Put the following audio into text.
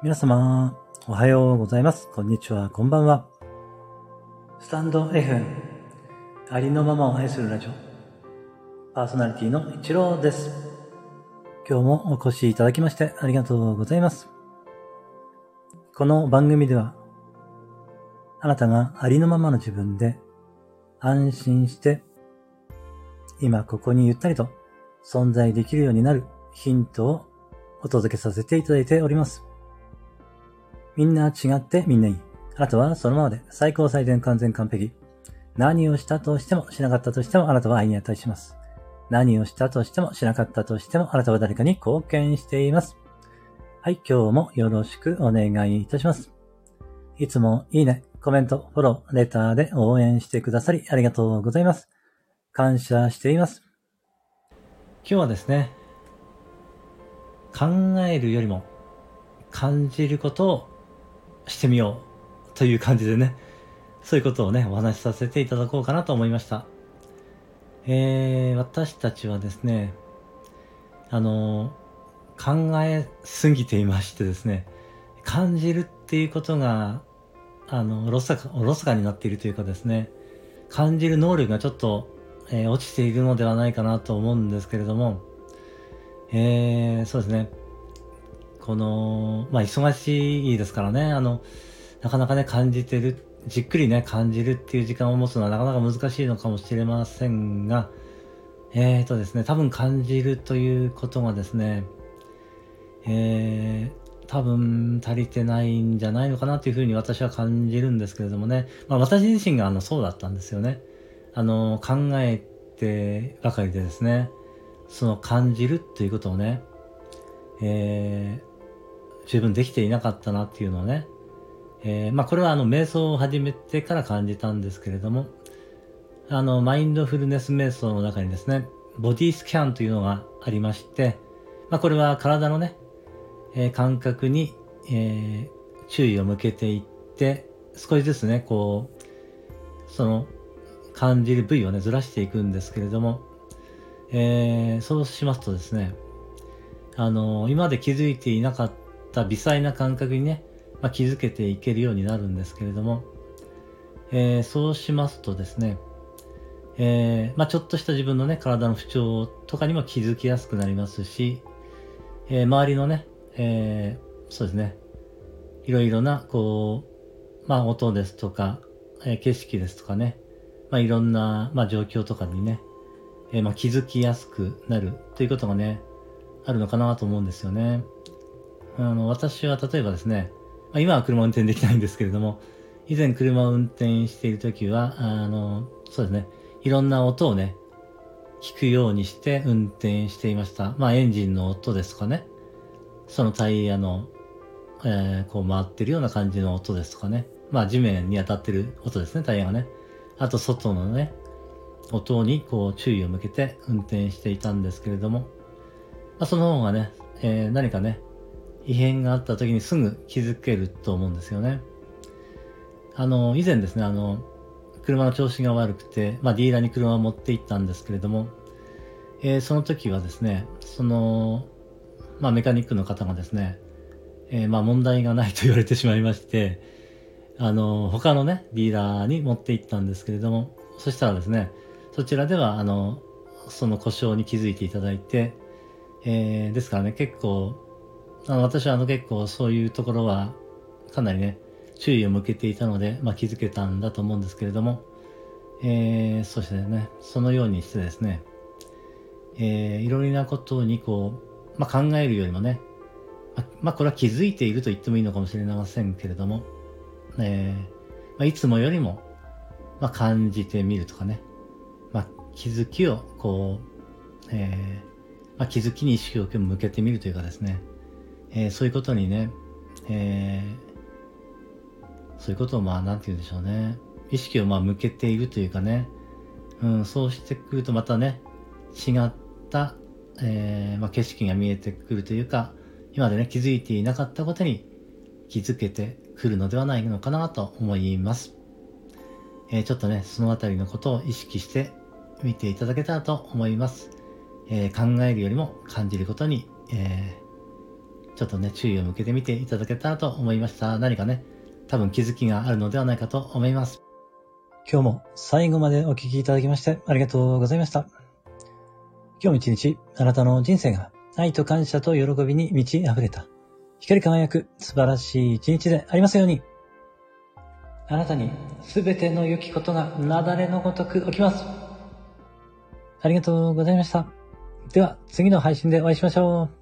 皆様、おはようございます。こんにちは、こんばんは。スタンド F、ありのままを愛するラジオ、パーソナリティの一郎です。今日もお越しいただきましてありがとうございます。この番組では、あなたがありのままの自分で安心して、今ここにゆったりと存在できるようになるヒントをお届けさせていただいております。みんな違ってみんないい。あなたはそのままで最高最善完全完璧。何をしたとしてもしなかったとしてもあなたは愛に値します。何をしたとしてもしなかったとしてもあなたは誰かに貢献しています。はい、今日もよろしくお願いいたします。いつもいいね、コメント、フォロー、レターで応援してくださりありがとうございます。感謝しています。今日はですね、考えるよりも感じることをしてみようという感じでね、そういうことをね、お話しさせていただこうかなと思いました。えー、私たちはですね、あの、考えすぎていましてですね、感じるっていうことが、あの、おろそか、おろそかになっているというかですね、感じる能力がちょっと、えー落ちているのではないかなと思うんですけれども、えー、そうですね。この、まあ、忙しいですからね、あの、なかなかね、感じてる、じっくりね、感じるっていう時間を持つのはなかなか難しいのかもしれませんが、えーとですね、多分感じるということがですね、えー、多分足りてないんじゃないのかなというふうに私は感じるんですけれどもね、まあ、私自身があのそうだったんですよね。あの、考えてばかりでですね、その感じるということをね、え十分できていなかったなっていうのをね、えーまあこれはあの瞑想を始めてから感じたんですけれども、あのマインドフルネス瞑想の中にですね、ボディスキャンというのがありまして、まあこれは体のね、えー感覚に、えー注意を向けていって、少しずつね、こう、その感じる部位をね、ずらしていくんですけれども、えそうしますとですね、あの今まで気づいていなかったた微細な感覚にね、まあ、気づけていけるようになるんですけれども、えーそうしますとですね、えーまあ、ちょっとした自分のね、体の不調とかにも気づきやすくなりますし、えー周りのね、えそうですね、いろいろな、こう、まあ、音ですとか、え景色ですとかね、まあ、いろんな、まあ、状況とかにね、えまあ、気づきやすくなるということがね、あるのかなと思うんですよね。あの、私は例えばですね、ま、今は車運転できないんですけれども、以前車を運転しているときは、あの、そうですね、いろんな音をね、聞くようにして運転していました。まあ、エンジンの音ですかね、そのタイヤの、えーこう回ってるような感じの音ですとかね、まあ、地面に当たってる音ですね、タイヤがね。あと、外のね、音にこう注意を向けて運転していたんですけれども、まあ、その方がね、えー何かね、異変があった時にすぐ気づけると思うんですよね。あの、以前ですね、あの、車の調子が悪くて、まあ、ディーラーに車を持って行ったんですけれども、えーその時はですね、その、まあ、メカニックの方がですね、えーまあ、問題がないと言われてしまいまして、あの、他のね、ディーラーに持って行ったんですけれども、そしたらですね、そちらでは、あの、その故障に気づいていただいて、えーですからね、結構、あの私はあの結構そういうところはかなりね、注意を向けていたので、まあ、気づけたんだと思うんですけれども、えー、そしてね、そのようにしてですね、えーいろいろなことにこう、まあ、考えるよりもね、まあ、これは気づいていると言ってもいいのかもしれませんけれども、えーまあ、いつもよりも、まあ、感じてみるとかね、まあ、気づきをこう、えーまあ、気づきに意識を向けてみるというかですね、えーそういうことにね、えーそういうことをまあ、なんて言うんでしょうね。意識をまあ向けているというかね、うん、そうしてくるとまたね、違った、えーまあ、景色が見えてくるというか、今までね、気づいていなかったことに気づけてくるのではないのかなと思います。えちょっとね、そのあたりのことを意識して見ていただけたらと思います。え考えるよりも感じることに、えーちょっとね、注意を向けてみていただけたらと思いました。何かね、多分気づきがあるのではないかと思います。今日も最後までお聴きいただきましてありがとうございました。今日も一日、あなたの人生が愛と感謝と喜びに満ち溢れた、光り輝く素晴らしい一日でありますように。あなたにすべての良きことが雪崩のごとく起きます。ありがとうございました。では、次の配信でお会いしましょう。